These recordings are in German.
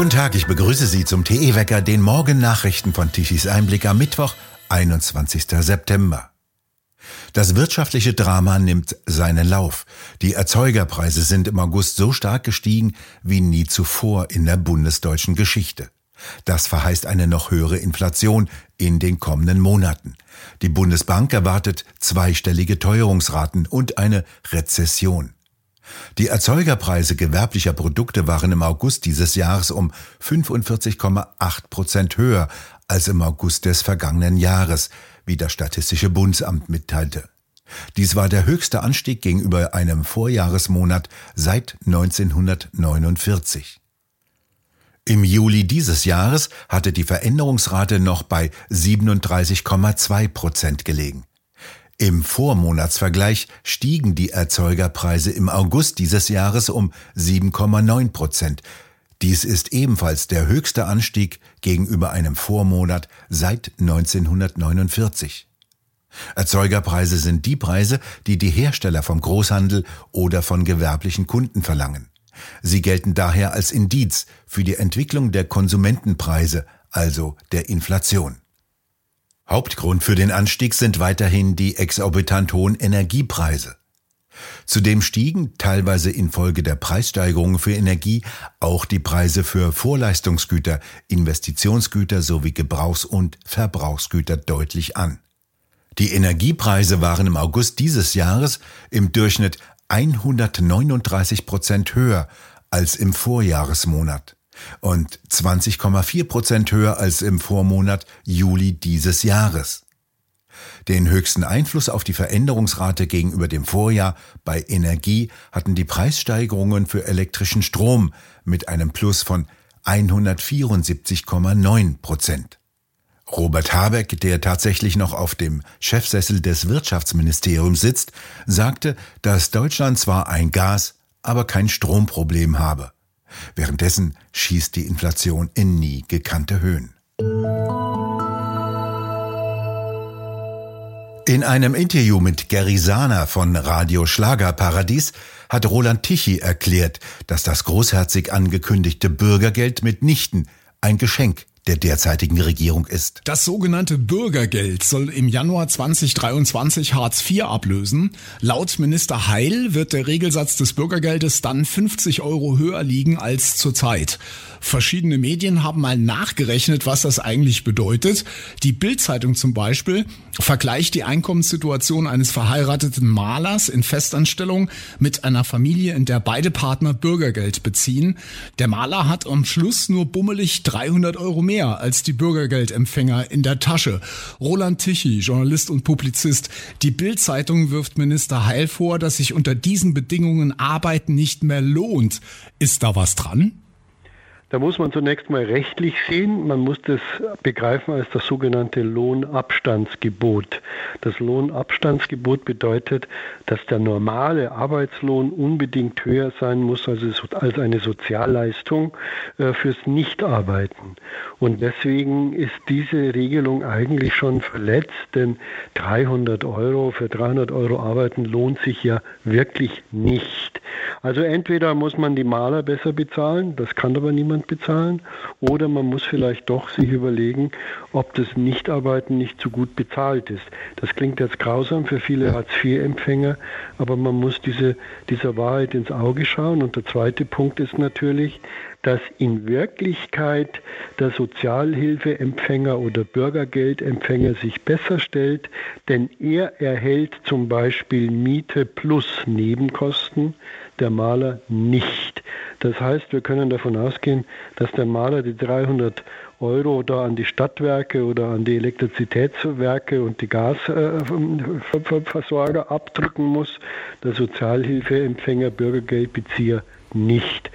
Guten Tag, ich begrüße Sie zum TE-Wecker, den Morgennachrichten von Tichys Einblick am Mittwoch, 21. September. Das wirtschaftliche Drama nimmt seinen Lauf. Die Erzeugerpreise sind im August so stark gestiegen wie nie zuvor in der bundesdeutschen Geschichte. Das verheißt eine noch höhere Inflation in den kommenden Monaten. Die Bundesbank erwartet zweistellige Teuerungsraten und eine Rezession. Die Erzeugerpreise gewerblicher Produkte waren im August dieses Jahres um 45,8 Prozent höher als im August des vergangenen Jahres, wie das Statistische Bundesamt mitteilte. Dies war der höchste Anstieg gegenüber einem Vorjahresmonat seit 1949. Im Juli dieses Jahres hatte die Veränderungsrate noch bei 37,2 Prozent gelegen. Im Vormonatsvergleich stiegen die Erzeugerpreise im August dieses Jahres um 7,9 Prozent. Dies ist ebenfalls der höchste Anstieg gegenüber einem Vormonat seit 1949. Erzeugerpreise sind die Preise, die die Hersteller vom Großhandel oder von gewerblichen Kunden verlangen. Sie gelten daher als Indiz für die Entwicklung der Konsumentenpreise, also der Inflation. Hauptgrund für den Anstieg sind weiterhin die exorbitant hohen Energiepreise. Zudem stiegen, teilweise infolge der Preissteigerungen für Energie, auch die Preise für Vorleistungsgüter, Investitionsgüter sowie Gebrauchs- und Verbrauchsgüter deutlich an. Die Energiepreise waren im August dieses Jahres im Durchschnitt 139 Prozent höher als im Vorjahresmonat und 20,4 Prozent höher als im Vormonat Juli dieses Jahres. Den höchsten Einfluss auf die Veränderungsrate gegenüber dem Vorjahr bei Energie hatten die Preissteigerungen für elektrischen Strom mit einem Plus von 174,9 Prozent. Robert Habeck, der tatsächlich noch auf dem Chefsessel des Wirtschaftsministeriums sitzt, sagte, dass Deutschland zwar ein Gas, aber kein Stromproblem habe. Währenddessen schießt die Inflation in nie gekannte Höhen. In einem Interview mit Gary Sahner von Radio Schlagerparadies hat Roland Tichy erklärt, dass das großherzig angekündigte Bürgergeld mitnichten ein Geschenk der derzeitigen Regierung ist. Das sogenannte Bürgergeld soll im Januar 2023 Hartz IV ablösen. Laut Minister Heil wird der Regelsatz des Bürgergeldes dann 50 Euro höher liegen als zurzeit. Verschiedene Medien haben mal nachgerechnet, was das eigentlich bedeutet. Die Bildzeitung zum Beispiel vergleicht die Einkommenssituation eines verheirateten Malers in Festanstellung mit einer Familie, in der beide Partner Bürgergeld beziehen. Der Maler hat am Schluss nur bummelig 300 Euro mehr als die Bürgergeldempfänger in der Tasche. Roland Tichy, Journalist und Publizist. Die Bildzeitung wirft Minister Heil vor, dass sich unter diesen Bedingungen Arbeiten nicht mehr lohnt. Ist da was dran? Da muss man zunächst mal rechtlich sehen. Man muss das begreifen als das sogenannte Lohnabstandsgebot. Das Lohnabstandsgebot bedeutet, dass der normale Arbeitslohn unbedingt höher sein muss als eine Sozialleistung äh, fürs Nichtarbeiten. Und deswegen ist diese Regelung eigentlich schon verletzt, denn 300 Euro für 300 Euro arbeiten lohnt sich ja wirklich nicht. Also entweder muss man die Maler besser bezahlen, das kann aber niemand bezahlen, oder man muss vielleicht doch sich überlegen, ob das Nichtarbeiten nicht so gut bezahlt ist. Das klingt jetzt grausam für viele Hartz-IV-Empfänger, aber man muss diese, dieser Wahrheit ins Auge schauen. Und der zweite Punkt ist natürlich, dass in Wirklichkeit der Sozialhilfeempfänger oder Bürgergeldempfänger sich besser stellt, denn er erhält zum Beispiel Miete plus Nebenkosten, der Maler nicht. Das heißt, wir können davon ausgehen, dass der Maler die 300 Euro da an die Stadtwerke oder an die Elektrizitätswerke und die Gasversorger abdrücken muss, der Sozialhilfeempfänger, Bürgergeldbezieher nicht.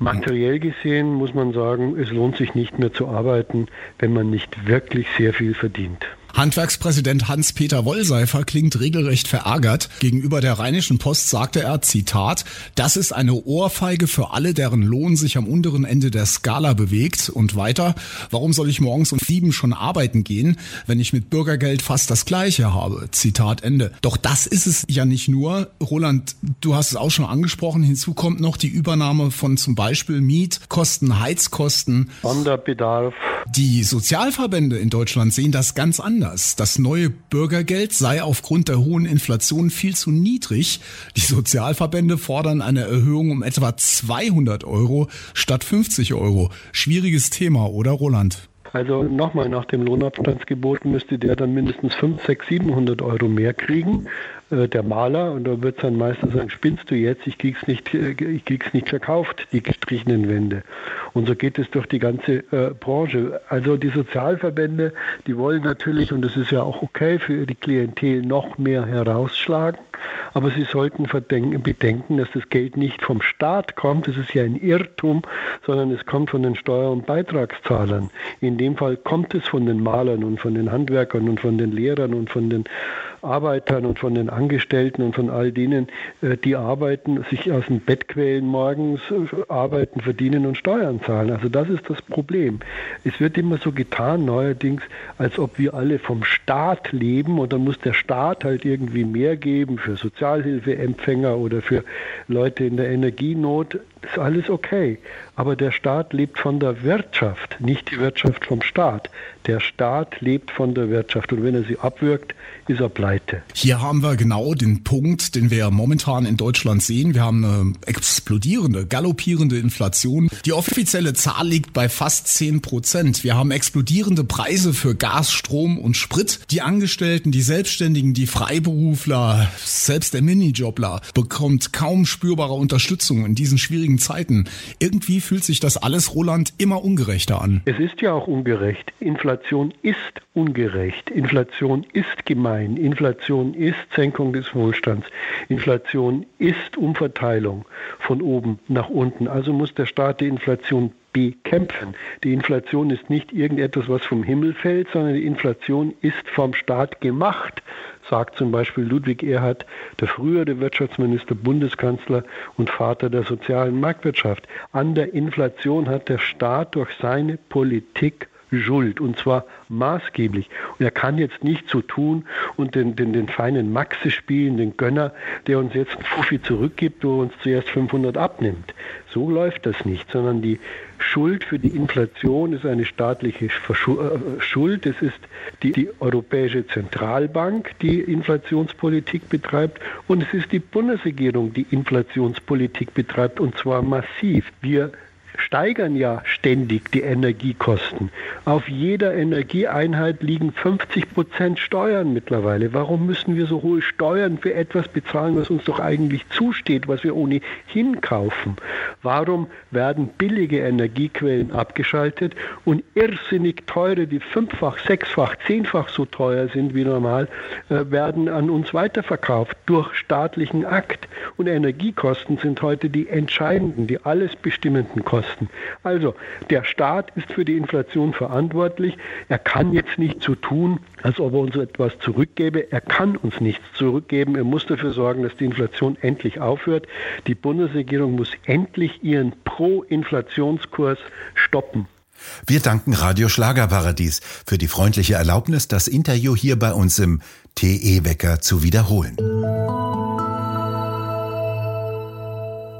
Materiell gesehen muss man sagen, es lohnt sich nicht mehr zu arbeiten, wenn man nicht wirklich sehr viel verdient. Handwerkspräsident Hans-Peter Wollseifer klingt regelrecht verärgert. Gegenüber der Rheinischen Post sagte er, Zitat, das ist eine Ohrfeige für alle, deren Lohn sich am unteren Ende der Skala bewegt. Und weiter, warum soll ich morgens um sieben schon arbeiten gehen, wenn ich mit Bürgergeld fast das Gleiche habe? Zitat Ende. Doch das ist es ja nicht nur. Roland, du hast es auch schon angesprochen. Hinzu kommt noch die Übernahme von zum Beispiel Mietkosten, Heizkosten. Sonderbedarf. Die Sozialverbände in Deutschland sehen das ganz anders. Das neue Bürgergeld sei aufgrund der hohen Inflation viel zu niedrig. Die Sozialverbände fordern eine Erhöhung um etwa 200 Euro statt 50 Euro. Schwieriges Thema, oder Roland? Also nochmal, nach dem Lohnabstandsgebot müsste der dann mindestens 5, 6, 700 Euro mehr kriegen. Äh, der Maler und da wird dann meistens sagen, spinnst du jetzt, ich krieg's nicht, äh, ich krieg's nicht verkauft, die gestrichenen Wände. Und so geht es durch die ganze äh, Branche. Also die Sozialverbände, die wollen natürlich, und das ist ja auch okay für die Klientel, noch mehr herausschlagen. Aber sie sollten bedenken, dass das Geld nicht vom Staat kommt, das ist ja ein Irrtum, sondern es kommt von den Steuer- und Beitragszahlern. In dem Fall kommt es von den Malern und von den Handwerkern und von den Lehrern und von den Arbeitern und von den Angestellten und von all denen, äh, die arbeiten, sich aus dem Bett quälen morgens, äh, arbeiten, verdienen und Steuern zahlen. Also das ist das Problem. Es wird immer so getan neuerdings, als ob wir alle vom Staat leben und dann muss der Staat halt irgendwie mehr geben für Sozialhilfeempfänger oder für Leute in der Energienot. Ist alles okay. Aber der Staat lebt von der Wirtschaft, nicht die Wirtschaft vom Staat. Der Staat lebt von der Wirtschaft und wenn er sie abwirkt, ist er pleite. Hier haben wir genau den Punkt, den wir momentan in Deutschland sehen. Wir haben eine explodierende, galoppierende Inflation. Die offizielle Zahl liegt bei fast 10 Prozent. Wir haben explodierende Preise für Gas, Strom und Sprit. Die Angestellten, die Selbstständigen, die Freiberufler, selbst der Minijobler bekommt kaum spürbare Unterstützung in diesen schwierigen Zeiten. Irgendwie fühlt sich das alles, Roland, immer ungerechter an. Es ist ja auch ungerecht. Inflation ist ungerecht. Inflation ist gemein. Inflation ist Senkung des Wohlstands. Inflation ist Umverteilung von oben nach unten. Also muss der Staat die Inflation bekämpfen. Die Inflation ist nicht irgendetwas, was vom Himmel fällt, sondern die Inflation ist vom Staat gemacht, sagt zum Beispiel Ludwig Erhard, der frühere Wirtschaftsminister, Bundeskanzler und Vater der sozialen Marktwirtschaft. An der Inflation hat der Staat durch seine Politik Schuld und zwar maßgeblich. Und er kann jetzt nicht so tun und den, den, den feinen Maxe spielen, den Gönner, der uns jetzt einen Fuffi zurückgibt, wo er uns zuerst 500 abnimmt. So läuft das nicht, sondern die Schuld für die Inflation ist eine staatliche äh, Schuld. Es ist die, die Europäische Zentralbank, die Inflationspolitik betreibt und es ist die Bundesregierung, die Inflationspolitik betreibt und zwar massiv. Wir steigern ja ständig die Energiekosten. Auf jeder Energieeinheit liegen 50 Prozent Steuern mittlerweile. Warum müssen wir so hohe Steuern für etwas bezahlen, was uns doch eigentlich zusteht, was wir ohnehin kaufen? Warum werden billige Energiequellen abgeschaltet und irrsinnig teure, die fünffach, sechsfach, zehnfach so teuer sind wie normal, äh, werden an uns weiterverkauft durch staatlichen Akt? Und Energiekosten sind heute die entscheidenden, die alles bestimmenden Kosten. Kosten. Also der Staat ist für die Inflation verantwortlich. Er kann jetzt nicht so tun, als ob er uns etwas zurückgebe. Er kann uns nichts zurückgeben. Er muss dafür sorgen, dass die Inflation endlich aufhört. Die Bundesregierung muss endlich ihren Pro-Inflationskurs stoppen. Wir danken Radio Schlagerparadies für die freundliche Erlaubnis, das Interview hier bei uns im TE-Wecker zu wiederholen.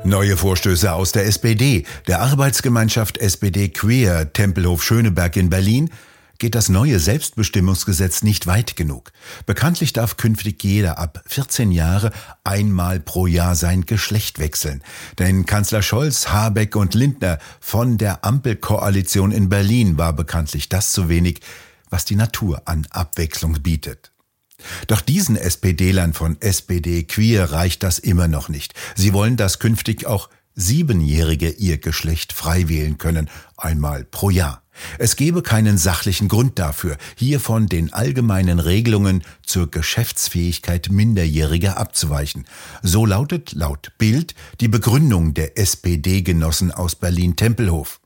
Neue Vorstöße aus der SPD. Der Arbeitsgemeinschaft SPD Queer Tempelhof Schöneberg in Berlin geht das neue Selbstbestimmungsgesetz nicht weit genug. Bekanntlich darf künftig jeder ab 14 Jahre einmal pro Jahr sein Geschlecht wechseln. Denn Kanzler Scholz, Habeck und Lindner von der Ampelkoalition in Berlin war bekanntlich das zu wenig, was die Natur an Abwechslung bietet. Doch diesen SPD-Lern von SPD Queer reicht das immer noch nicht. Sie wollen, dass künftig auch Siebenjährige ihr Geschlecht frei wählen können, einmal pro Jahr. Es gebe keinen sachlichen Grund dafür, hier von den allgemeinen Regelungen zur Geschäftsfähigkeit Minderjähriger abzuweichen. So lautet laut Bild die Begründung der SPD-Genossen aus Berlin-Tempelhof.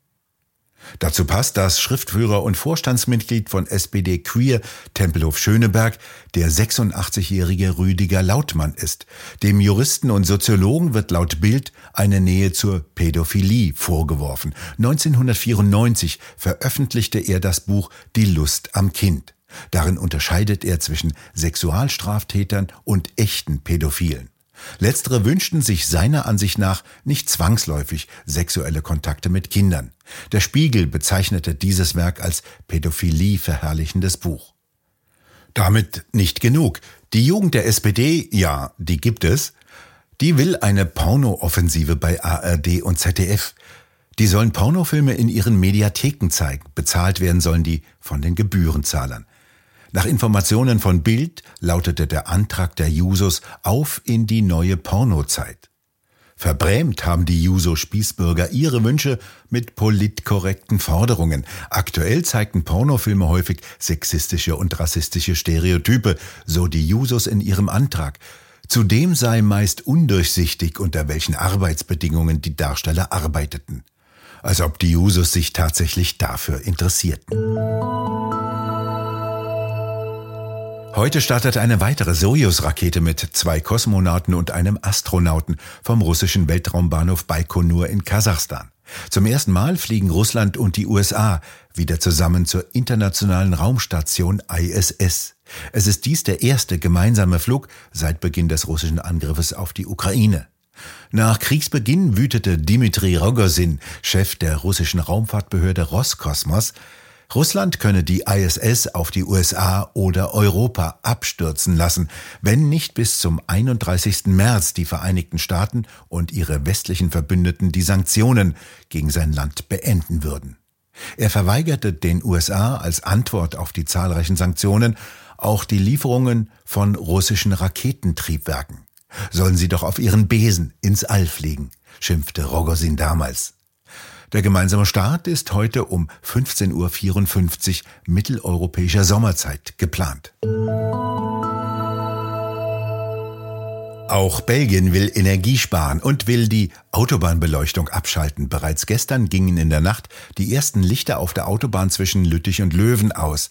Dazu passt, dass Schriftführer und Vorstandsmitglied von SPD Queer Tempelhof Schöneberg der 86-jährige Rüdiger Lautmann ist. Dem Juristen und Soziologen wird laut Bild eine Nähe zur Pädophilie vorgeworfen. 1994 veröffentlichte er das Buch Die Lust am Kind. Darin unterscheidet er zwischen Sexualstraftätern und echten Pädophilen. Letztere wünschten sich seiner Ansicht nach nicht zwangsläufig sexuelle Kontakte mit Kindern. Der Spiegel bezeichnete dieses Werk als Pädophilie verherrlichendes Buch. Damit nicht genug. Die Jugend der SPD, ja, die gibt es, die will eine Porno-Offensive bei ARD und ZDF. Die sollen Pornofilme in ihren Mediatheken zeigen. Bezahlt werden sollen die von den Gebührenzahlern. Nach Informationen von Bild lautete der Antrag der Jusos auf in die neue Pornozeit. Verbrämt haben die Juso-Spießbürger ihre Wünsche mit politkorrekten Forderungen. Aktuell zeigten Pornofilme häufig sexistische und rassistische Stereotype, so die Jusos in ihrem Antrag. Zudem sei meist undurchsichtig, unter welchen Arbeitsbedingungen die Darsteller arbeiteten. Als ob die Jusos sich tatsächlich dafür interessierten. Heute startete eine weitere Sojus-Rakete mit zwei Kosmonauten und einem Astronauten vom russischen Weltraumbahnhof Baikonur in Kasachstan. Zum ersten Mal fliegen Russland und die USA wieder zusammen zur internationalen Raumstation ISS. Es ist dies der erste gemeinsame Flug seit Beginn des russischen Angriffes auf die Ukraine. Nach Kriegsbeginn wütete Dmitri Rogozin, Chef der russischen Raumfahrtbehörde Roskosmos, Russland könne die ISS auf die USA oder Europa abstürzen lassen, wenn nicht bis zum 31. März die Vereinigten Staaten und ihre westlichen Verbündeten die Sanktionen gegen sein Land beenden würden. Er verweigerte den USA als Antwort auf die zahlreichen Sanktionen auch die Lieferungen von russischen Raketentriebwerken. Sollen sie doch auf ihren Besen ins All fliegen, schimpfte Rogozin damals. Der gemeinsame Start ist heute um 15.54 Uhr mitteleuropäischer Sommerzeit geplant. Auch Belgien will Energie sparen und will die Autobahnbeleuchtung abschalten. Bereits gestern gingen in der Nacht die ersten Lichter auf der Autobahn zwischen Lüttich und Löwen aus.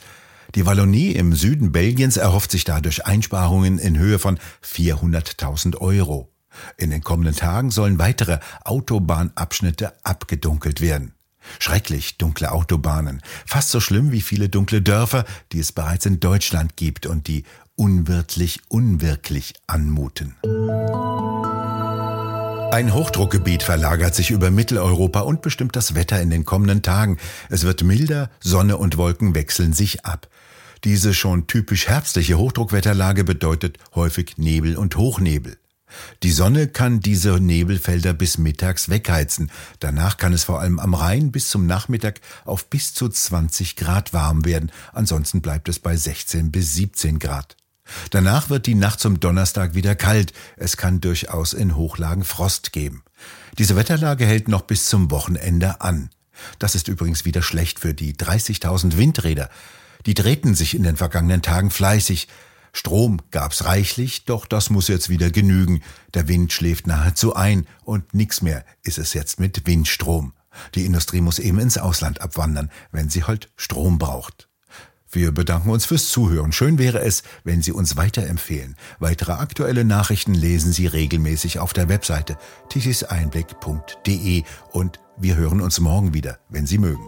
Die Wallonie im Süden Belgiens erhofft sich dadurch Einsparungen in Höhe von 400.000 Euro. In den kommenden Tagen sollen weitere Autobahnabschnitte abgedunkelt werden. Schrecklich dunkle Autobahnen, fast so schlimm wie viele dunkle Dörfer, die es bereits in Deutschland gibt und die unwirtlich unwirklich anmuten. Ein Hochdruckgebiet verlagert sich über Mitteleuropa und bestimmt das Wetter in den kommenden Tagen. Es wird milder, Sonne und Wolken wechseln sich ab. Diese schon typisch herbstliche Hochdruckwetterlage bedeutet häufig Nebel und Hochnebel. Die Sonne kann diese Nebelfelder bis mittags wegheizen. Danach kann es vor allem am Rhein bis zum Nachmittag auf bis zu 20 Grad warm werden. Ansonsten bleibt es bei 16 bis 17 Grad. Danach wird die Nacht zum Donnerstag wieder kalt. Es kann durchaus in Hochlagen Frost geben. Diese Wetterlage hält noch bis zum Wochenende an. Das ist übrigens wieder schlecht für die 30.000 Windräder. Die drehten sich in den vergangenen Tagen fleißig. Strom gab's reichlich, doch das muss jetzt wieder genügen. Der Wind schläft nahezu ein und nix mehr ist es jetzt mit Windstrom. Die Industrie muss eben ins Ausland abwandern, wenn sie halt Strom braucht. Wir bedanken uns fürs Zuhören. Schön wäre es, wenn Sie uns weiterempfehlen. Weitere aktuelle Nachrichten lesen Sie regelmäßig auf der Webseite tischiseinblick.de und wir hören uns morgen wieder, wenn Sie mögen.